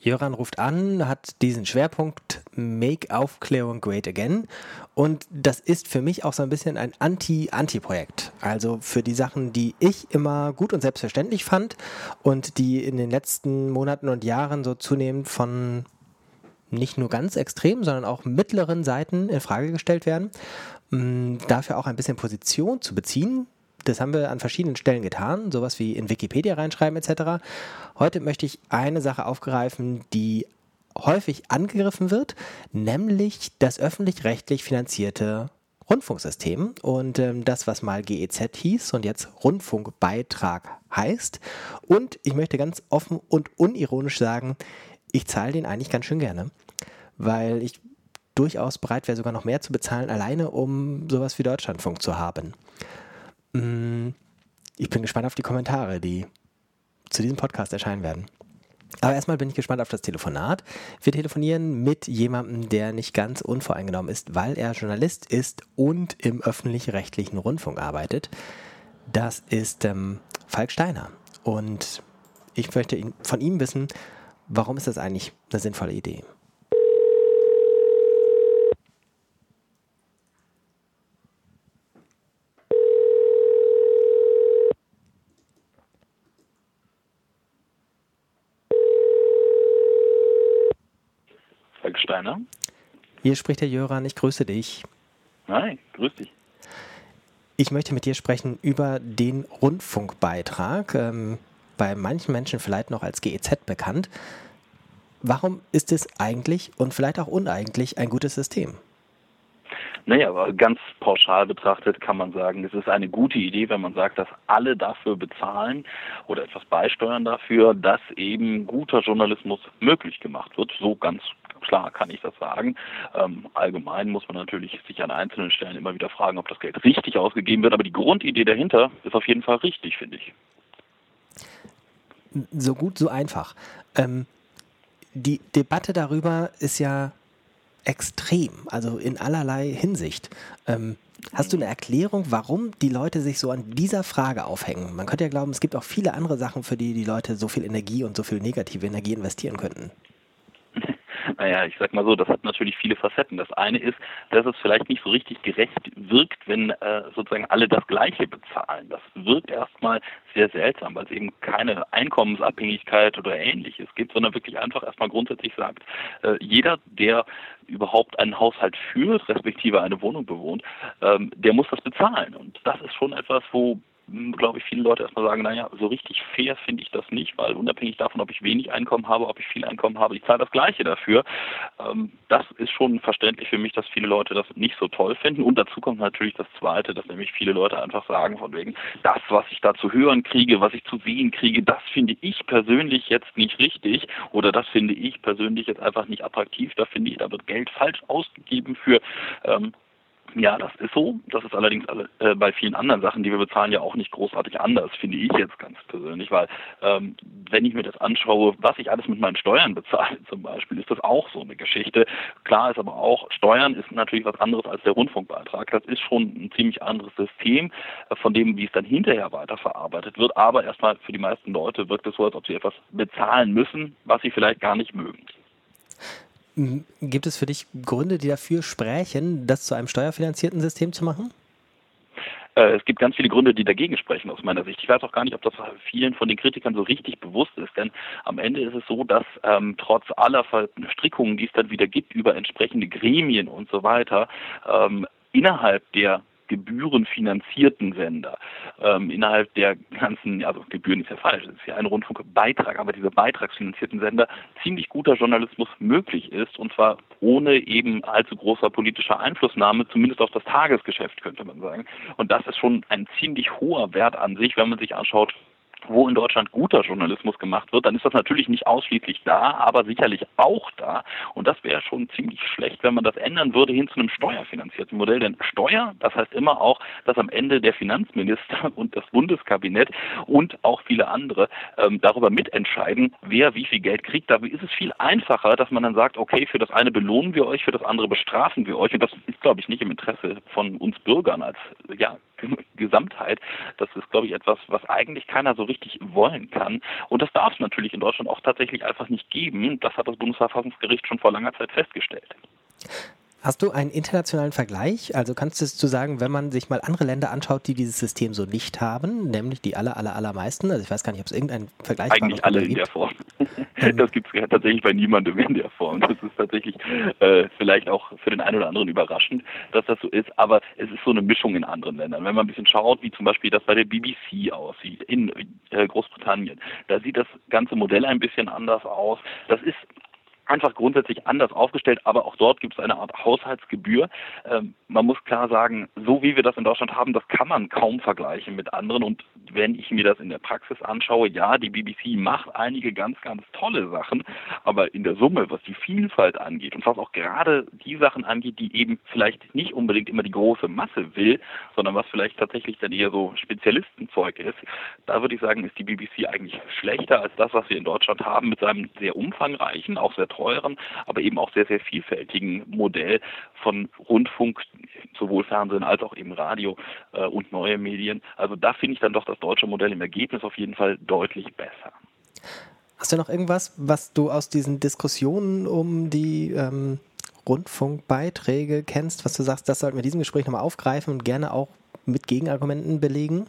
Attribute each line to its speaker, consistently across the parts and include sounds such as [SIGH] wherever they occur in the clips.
Speaker 1: Jöran ruft an, hat diesen Schwerpunkt Make Aufklärung Great Again. Und das ist für mich auch so ein bisschen ein Anti-Anti-Projekt. Also für die Sachen, die ich immer gut und selbstverständlich fand und die in den letzten Monaten und Jahren so zunehmend von nicht nur ganz extrem, sondern auch mittleren Seiten in Frage gestellt werden. Mm, dafür auch ein bisschen Position zu beziehen, das haben wir an verschiedenen Stellen getan, sowas wie in Wikipedia reinschreiben etc. Heute möchte ich eine Sache aufgreifen, die häufig angegriffen wird, nämlich das öffentlich-rechtlich finanzierte Rundfunksystem und ähm, das, was mal GEZ hieß und jetzt Rundfunkbeitrag heißt. Und ich möchte ganz offen und unironisch sagen, ich zahle den eigentlich ganz schön gerne, weil ich durchaus bereit wäre, sogar noch mehr zu bezahlen, alleine um sowas wie Deutschlandfunk zu haben. Mm, ich bin gespannt auf die Kommentare, die zu diesem Podcast erscheinen werden. Aber erstmal bin ich gespannt auf das Telefonat. Wir telefonieren mit jemandem, der nicht ganz unvoreingenommen ist, weil er Journalist ist und im öffentlich-rechtlichen Rundfunk arbeitet. Das ist ähm, Falk Steiner. Und ich möchte von ihm wissen, warum ist das eigentlich eine sinnvolle Idee?
Speaker 2: Steiner.
Speaker 1: Hier spricht der Jöran, ich grüße dich.
Speaker 2: Hi, grüß dich.
Speaker 1: Ich möchte mit dir sprechen über den Rundfunkbeitrag, ähm, bei manchen Menschen vielleicht noch als GEZ bekannt. Warum ist es eigentlich und vielleicht auch uneigentlich ein gutes System?
Speaker 2: Naja, aber ganz pauschal betrachtet kann man sagen, es ist eine gute Idee, wenn man sagt, dass alle dafür bezahlen oder etwas beisteuern dafür, dass eben guter Journalismus möglich gemacht wird. So ganz klar kann ich das sagen. Ähm, allgemein muss man natürlich sich an einzelnen Stellen immer wieder fragen, ob das Geld richtig ausgegeben wird. Aber die Grundidee dahinter ist auf jeden Fall richtig, finde ich.
Speaker 1: So gut, so einfach. Ähm, die Debatte darüber ist ja extrem, also in allerlei Hinsicht. Ähm, Hast du eine Erklärung, warum die Leute sich so an dieser Frage aufhängen? Man könnte ja glauben, es gibt auch viele andere Sachen, für die die Leute so viel Energie und so viel negative Energie investieren könnten.
Speaker 2: Naja, ich sag mal so, das hat natürlich viele Facetten. Das eine ist, dass es vielleicht nicht so richtig gerecht wirkt, wenn äh, sozusagen alle das Gleiche bezahlen. Das wirkt erstmal sehr seltsam, weil es eben keine Einkommensabhängigkeit oder ähnliches gibt, sondern wirklich einfach erstmal grundsätzlich sagt, äh, jeder, der überhaupt einen Haushalt führt, respektive eine Wohnung bewohnt, ähm, der muss das bezahlen. Und das ist schon etwas, wo glaube ich, viele Leute erstmal sagen, naja, so richtig fair finde ich das nicht, weil unabhängig davon, ob ich wenig Einkommen habe, ob ich viel Einkommen habe, ich zahle das Gleiche dafür. Ähm, das ist schon verständlich für mich, dass viele Leute das nicht so toll finden. Und dazu kommt natürlich das Zweite, dass nämlich viele Leute einfach sagen, von wegen, das, was ich da zu hören kriege, was ich zu sehen kriege, das finde ich persönlich jetzt nicht richtig oder das finde ich persönlich jetzt einfach nicht attraktiv. Da finde ich, da wird Geld falsch ausgegeben für ähm, ja, das ist so. Das ist allerdings alle, äh, bei vielen anderen Sachen, die wir bezahlen, ja auch nicht großartig anders, finde ich jetzt ganz persönlich, weil ähm, wenn ich mir das anschaue, was ich alles mit meinen Steuern bezahle [LAUGHS] zum Beispiel, ist das auch so eine Geschichte. Klar ist aber auch, Steuern ist natürlich was anderes als der Rundfunkbeitrag. Das ist schon ein ziemlich anderes System äh, von dem, wie es dann hinterher weiterverarbeitet wird. Aber erstmal für die meisten Leute wirkt es so, als ob sie etwas bezahlen müssen, was sie vielleicht gar nicht mögen.
Speaker 1: Gibt es für dich Gründe, die dafür sprechen, das zu einem steuerfinanzierten System zu machen?
Speaker 2: Äh, es gibt ganz viele Gründe, die dagegen sprechen aus meiner Sicht. Ich weiß auch gar nicht, ob das vielen von den Kritikern so richtig bewusst ist, denn am Ende ist es so, dass ähm, trotz aller Verstrickungen, die es dann wieder gibt über entsprechende Gremien und so weiter, ähm, innerhalb der gebührenfinanzierten Sender ähm, innerhalb der ganzen, also Gebühren ist ja falsch, es ist ja ein Rundfunkbeitrag, aber diese beitragsfinanzierten Sender ziemlich guter Journalismus möglich ist und zwar ohne eben allzu großer politischer Einflussnahme, zumindest auf das Tagesgeschäft könnte man sagen. Und das ist schon ein ziemlich hoher Wert an sich, wenn man sich anschaut, wo in Deutschland guter Journalismus gemacht wird, dann ist das natürlich nicht ausschließlich da, aber sicherlich auch da. Und das wäre schon ziemlich schlecht, wenn man das ändern würde hin zu einem steuerfinanzierten Modell. Denn Steuer, das heißt immer auch, dass am Ende der Finanzminister [LAUGHS] und das Bundeskabinett und auch viele andere ähm, darüber mitentscheiden, wer wie viel Geld kriegt. Dabei ist es viel einfacher, dass man dann sagt, okay, für das eine belohnen wir euch, für das andere bestrafen wir euch. Und das ist, glaube ich, nicht im Interesse von uns Bürgern als ja, [LAUGHS] Gesamtheit. Das ist, glaube ich, etwas, was eigentlich keiner so richtig wollen kann. Und das darf es natürlich in Deutschland auch tatsächlich einfach nicht geben. Das hat das Bundesverfassungsgericht schon vor langer Zeit festgestellt.
Speaker 1: Hast du einen internationalen Vergleich? Also kannst du es zu sagen, wenn man sich mal andere Länder anschaut, die dieses System so nicht haben, nämlich die aller, aller, allermeisten? Also ich weiß gar nicht, ob es irgendeinen Vergleich
Speaker 2: Eigentlich alle in der Form. [LAUGHS] Ähm. Das gibt es tatsächlich bei niemandem in der Form. Das ist tatsächlich äh, vielleicht auch für den einen oder anderen überraschend, dass das so ist, aber es ist so eine Mischung in anderen Ländern. Wenn man ein bisschen schaut, wie zum Beispiel das bei der BBC aussieht in äh, Großbritannien, da sieht das ganze Modell ein bisschen anders aus. Das ist einfach grundsätzlich anders aufgestellt, aber auch dort gibt es eine Art Haushaltsgebühr. Ähm, man muss klar sagen, so wie wir das in Deutschland haben, das kann man kaum vergleichen mit anderen. Und wenn ich mir das in der Praxis anschaue, ja, die BBC macht einige ganz, ganz tolle Sachen, aber in der Summe, was die Vielfalt angeht und was auch gerade die Sachen angeht, die eben vielleicht nicht unbedingt immer die große Masse will, sondern was vielleicht tatsächlich dann eher so Spezialistenzeug ist, da würde ich sagen, ist die BBC eigentlich schlechter als das, was wir in Deutschland haben mit seinem sehr umfangreichen, auch sehr teuren, aber eben auch sehr, sehr vielfältigen Modell von Rundfunk, sowohl Fernsehen als auch eben Radio äh, und neue Medien. Also da finde ich dann doch das deutsche Modell im Ergebnis auf jeden Fall deutlich besser.
Speaker 1: Hast du noch irgendwas, was du aus diesen Diskussionen um die ähm, Rundfunkbeiträge kennst, was du sagst, das sollten wir in diesem Gespräch nochmal aufgreifen und gerne auch mit Gegenargumenten belegen?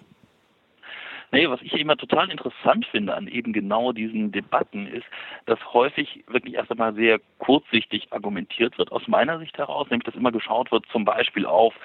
Speaker 2: Nee, was ich immer total interessant finde an eben genau diesen Debatten ist, dass häufig wirklich erst einmal sehr kurzsichtig argumentiert wird, aus meiner Sicht heraus, nämlich dass immer geschaut wird, zum Beispiel auf,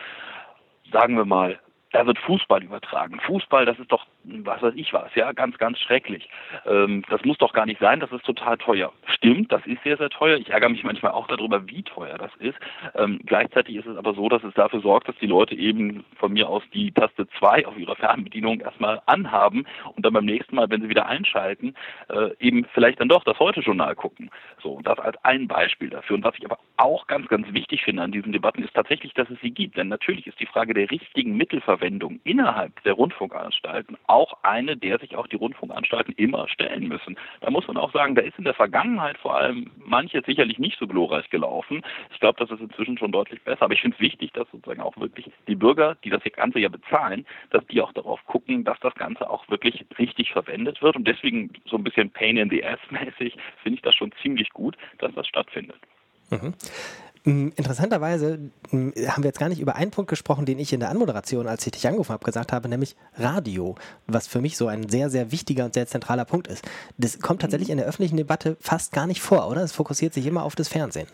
Speaker 2: sagen wir mal, da wird Fußball übertragen. Fußball, das ist doch, was weiß ich was, ja, ganz, ganz schrecklich. Ähm, das muss doch gar nicht sein, das ist total teuer. Stimmt, das ist sehr, sehr teuer. Ich ärgere mich manchmal auch darüber, wie teuer das ist. Ähm, gleichzeitig ist es aber so, dass es dafür sorgt, dass die Leute eben von mir aus die Taste 2 auf ihrer Fernbedienung erstmal anhaben und dann beim nächsten Mal, wenn sie wieder einschalten, äh, eben vielleicht dann doch das Heute-Journal gucken. So, das als ein Beispiel dafür. Und was ich aber auch ganz, ganz wichtig finde an diesen Debatten, ist tatsächlich, dass es sie gibt. Denn natürlich ist die Frage der richtigen Mittelverwendung Verwendung innerhalb der Rundfunkanstalten auch eine, der sich auch die Rundfunkanstalten immer stellen müssen. Da muss man auch sagen, da ist in der Vergangenheit vor allem manches sicherlich nicht so glorreich gelaufen. Ich glaube, das ist inzwischen schon deutlich besser. Aber ich finde es wichtig, dass sozusagen auch wirklich die Bürger, die das Ganze ja bezahlen, dass die auch darauf gucken, dass das Ganze auch wirklich richtig verwendet wird. Und deswegen so ein bisschen Pain in the Ass mäßig finde ich das schon ziemlich gut, dass das stattfindet.
Speaker 1: Mhm. Mm, interessanterweise mm, haben wir jetzt gar nicht über einen Punkt gesprochen, den ich in der Anmoderation, als ich dich angerufen habe, gesagt habe, nämlich Radio, was für mich so ein sehr, sehr wichtiger und sehr zentraler Punkt ist. Das kommt tatsächlich in der öffentlichen Debatte fast gar nicht vor, oder? Es fokussiert sich immer auf das Fernsehen.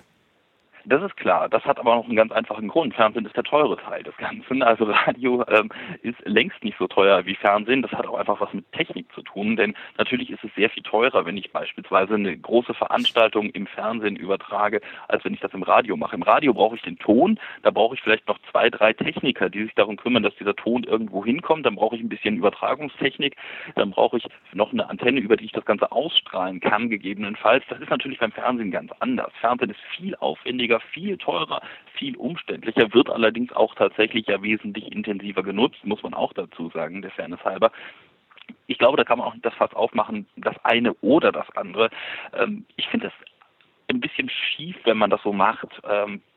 Speaker 2: Das ist klar. Das hat aber noch einen ganz einfachen Grund. Fernsehen ist der teure Teil des Ganzen. [LAUGHS] Also Radio ähm, ist längst nicht so teuer wie Fernsehen. Das hat auch einfach was mit Technik zu tun, denn natürlich ist es sehr viel teurer, wenn ich beispielsweise eine große Veranstaltung im Fernsehen übertrage, als wenn ich das im Radio mache. Im Radio brauche ich den Ton, da brauche ich vielleicht noch zwei, drei Techniker, die sich darum kümmern, dass dieser Ton irgendwo hinkommt. Dann brauche ich ein bisschen Übertragungstechnik, dann brauche ich noch eine Antenne, über die ich das Ganze ausstrahlen kann, gegebenenfalls. Das ist natürlich beim Fernsehen ganz anders. Fernsehen ist viel aufwendiger günstiger, viel teurer, viel umständlicher, wird allerdings auch tatsächlich ja wesentlich intensiver genutzt, muss man auch dazu sagen, der Fairness halber ich glaube, da kann man auch nicht das Fass aufmachen, das eine oder das andere. Ähm, ich finde es ein bisschen schief, wenn man das so macht.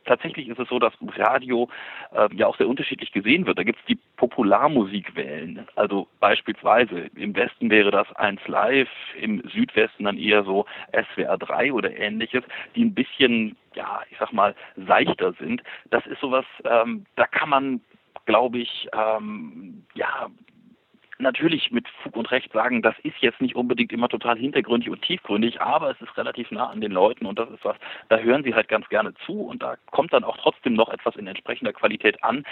Speaker 2: Tatsächlich ist es so, dass Radio äh, ja auch sehr unterschiedlich gesehen wird. Da gibt es die Popularmusikwellen. Also beispielsweise im Westen wäre das 1 Live, im Südwesten dann eher so SWR 3 oder ähnliches, die ein bisschen, ja, ich sag mal, seichter sind. Das ist sowas, ähm, da kann man glaube ich, ähm, ja, natürlich mit Fug und Recht sagen, das ist jetzt nicht unbedingt immer total hintergründig und tiefgründig, aber es ist relativ nah an den Leuten und das ist was, da hören sie halt ganz gerne zu und da kommt dann auch trotzdem noch etwas in entsprechender Qualität an.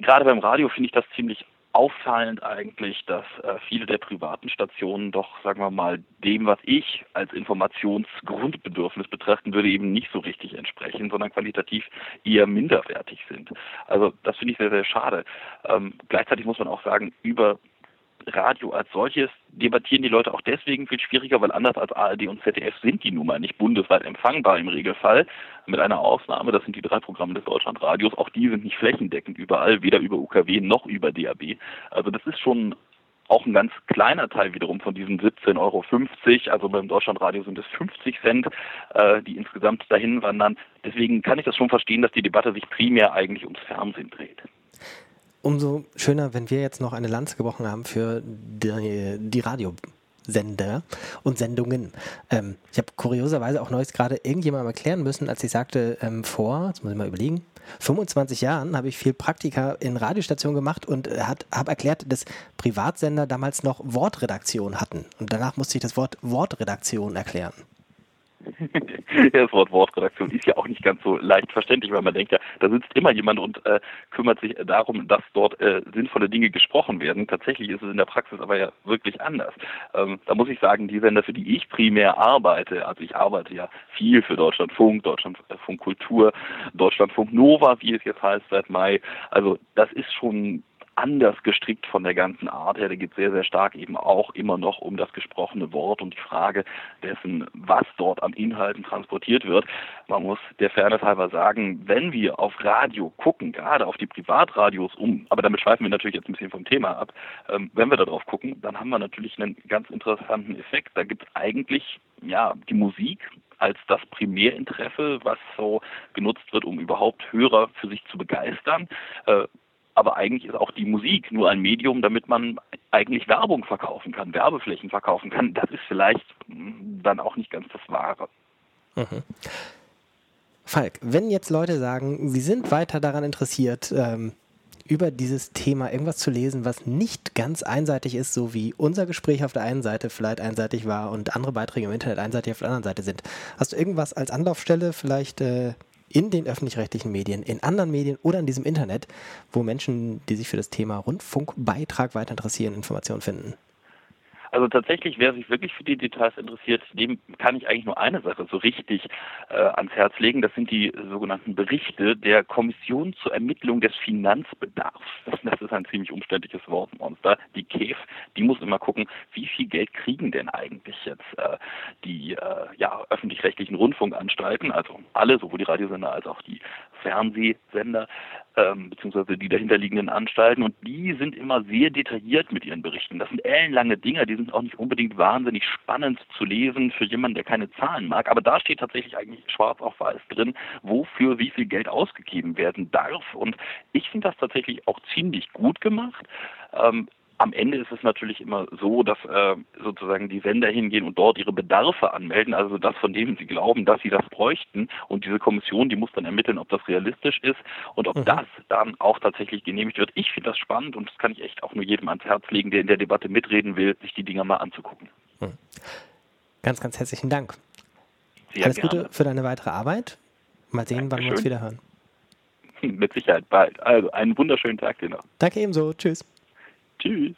Speaker 2: Gerade beim Radio finde ich das ziemlich auffallend eigentlich, dass äh, viele der privaten Stationen doch, sagen wir mal, dem, was ich als Informationsgrundbedürfnis betrachten würde, eben nicht so richtig entsprechen, sondern qualitativ eher minderwertig sind. Also das finde ich sehr, sehr schade. Ähm, gleichzeitig muss man auch sagen, über Radio als solches debattieren die Leute auch deswegen viel schwieriger, weil anders als ARD und ZDF sind die nun mal nicht bundesweit empfangbar im Regelfall. Mit einer Ausnahme, das sind die drei Programme des Deutschlandradios. Auch die sind nicht flächendeckend überall, weder über UKW noch über DAB. Also das ist schon auch ein ganz kleiner Teil wiederum von diesen 17,50 Euro. Also beim Deutschlandradio sind es 50 Cent, äh, die insgesamt dahin wandern. Deswegen kann ich das schon verstehen, dass die Debatte sich primär eigentlich ums Fernsehen dreht.
Speaker 1: Umso schöner, wenn wir jetzt noch eine Lanze gebrochen haben für die, die Radiosender und Sendungen. Ähm, ich habe kurioserweise auch neues gerade irgendjemandem erklären müssen, als ich sagte, ähm, vor, jetzt muss ich mal überlegen, 25 Jahren habe ich viel Praktika in Radiostationen gemacht und äh, habe erklärt, dass Privatsender damals noch Wortredaktion hatten. Und danach musste ich das Wort Wortredaktion erklären. [LAUGHS]
Speaker 2: das Wort Wortredaktion ist ja auch nicht ganz so leicht verständlich, weil man denkt ja, da sitzt immer jemand und äh, kümmert sich darum, dass dort äh, sinnvolle Dinge gesprochen werden. Tatsächlich ist es in der Praxis aber ja wirklich anders. Ähm, da muss ich sagen, die Sender, für die ich primär arbeite, also ich arbeite ja viel für Deutschlandfunk, Deutschlandfunk Kultur, Deutschlandfunk Nova, wie es jetzt heißt seit Mai. Also das ist schon anders gestrickt von der ganzen Art her. Da geht es sehr, sehr stark eben auch immer noch um das gesprochene Wort und die Frage dessen, was dort an Inhalten transportiert wird. Man muss der Fairness halber sagen, wenn wir auf Radio gucken, gerade auf die Privatradios um, aber damit schweifen wir natürlich jetzt ein bisschen vom Thema ab, ähm, wenn wir darauf gucken, dann haben wir natürlich einen ganz interessanten Effekt. Da gibt es eigentlich ja die Musik als das Primärinteresse, was so genutzt wird, um überhaupt Hörer für sich zu begeistern. Äh, aber eigentlich ist auch die Musik nur ein Medium, damit man eigentlich Werbung verkaufen kann, Werbeflächen verkaufen kann. Das ist vielleicht hm, dann auch nicht ganz das Wahre. Mhm.
Speaker 1: Falk, wenn jetzt Leute sagen, sie sind weiter daran interessiert, ähm, über dieses Thema irgendwas zu lesen, was nicht ganz einseitig ist, so wie unser Gespräch auf der einen Seite vielleicht einseitig war und andere Beiträge im Internet einseitig auf der anderen Seite sind. Hast du irgendwas als Anlaufstelle vielleicht äh, in den öffentlich-rechtlichen Medien, in anderen Medien oder in diesem Internet, wo Menschen, die sich für das Thema Rundfunkbeitrag weiter interessieren, Informationen finden?
Speaker 2: Also tatsächlich, wer sich wirklich für die Details interessiert, dem kann ich eigentlich nur eine Sache so richtig äh, ans Herz legen. Das sind die sogenannten Berichte der Kommission zur Ermittlung des Finanzbedarfs. [LAUGHS] Das ist ein ziemlich umständliches Wortmonster. Die KEF, die muss immer gucken, wie viel Geld kriegen denn eigentlich jetzt äh, die äh, ja, öffentlich-rechtlichen Rundfunkanstalten, also alle, sowohl die Radiosender als auch die Fernsehsender, ähm, beziehungsweise die dahinterliegenden Anstalten. Und die sind immer sehr detailliert mit ihren Berichten. Das sind ellenlange Dinger, die sind auch nicht unbedingt wahnsinnig spannend zu lesen für jemanden, der keine Zahlen mag. Aber da steht tatsächlich eigentlich schwarz auf weiß drin, wofür wie viel Geld ausgegeben werden darf. Und ich finde das tatsächlich auch ziemlich gut gemacht. Ähm, am Ende ist es natürlich immer so, dass äh, sozusagen die Sender hingehen und dort ihre Bedarfe anmelden, also das, von dem sie glauben, dass sie das bräuchten. Und diese Kommission, die muss dann ermitteln, ob das realistisch ist und ob mhm. das dann auch tatsächlich genehmigt wird. Ich finde das spannend und das kann ich echt auch nur jedem ans Herz legen, der in der Debatte mitreden will, sich die Dinger mal anzugucken. Mhm.
Speaker 1: Ganz, ganz herzlichen Dank. Sehr Alles gerne. Gute für deine weitere Arbeit. Mal sehen, Dankeschön. wann wir uns wieder hören. [LAUGHS]
Speaker 2: Mit Sicherheit bald. Also einen wunderschönen Tag dir noch.
Speaker 1: Danke ebenso. Tschüss.
Speaker 2: Tschüss.